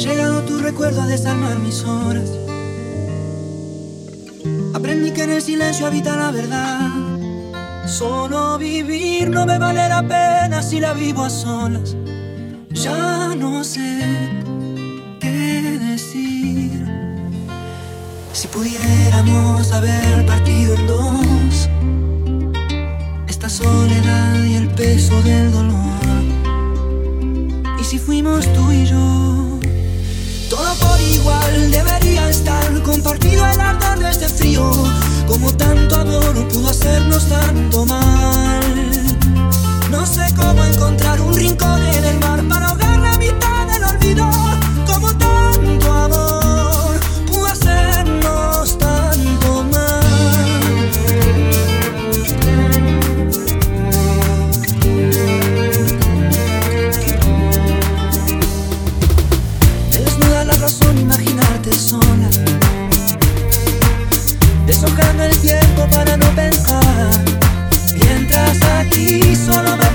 llegado tu recuerdo a desarmar mis horas. Aprendí que en el silencio habita la verdad. Solo vivir no me vale la pena si la vivo a solas. Ya no sé qué decir. Si pudiéramos haber partido en dos esta soledad y el peso del dolor. Y si fuimos tú y yo todo por igual debería estar compartido el ardor de este frío. Como tanto amor pudo hacernos tanto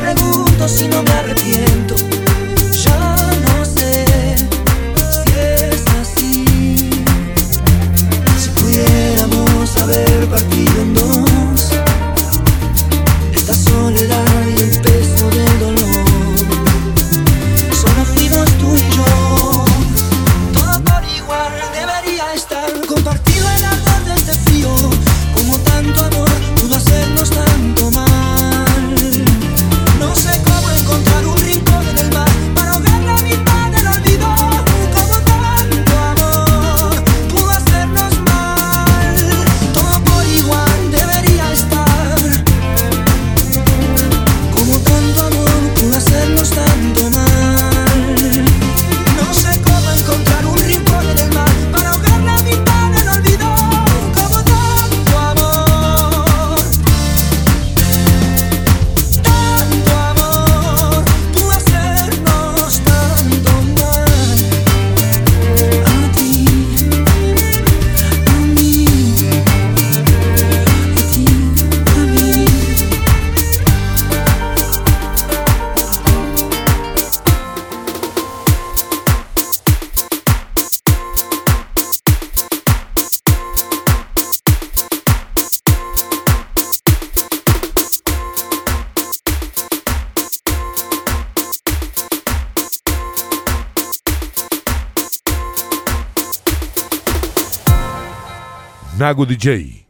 pregunto si no me arrepiento. Nago DJ.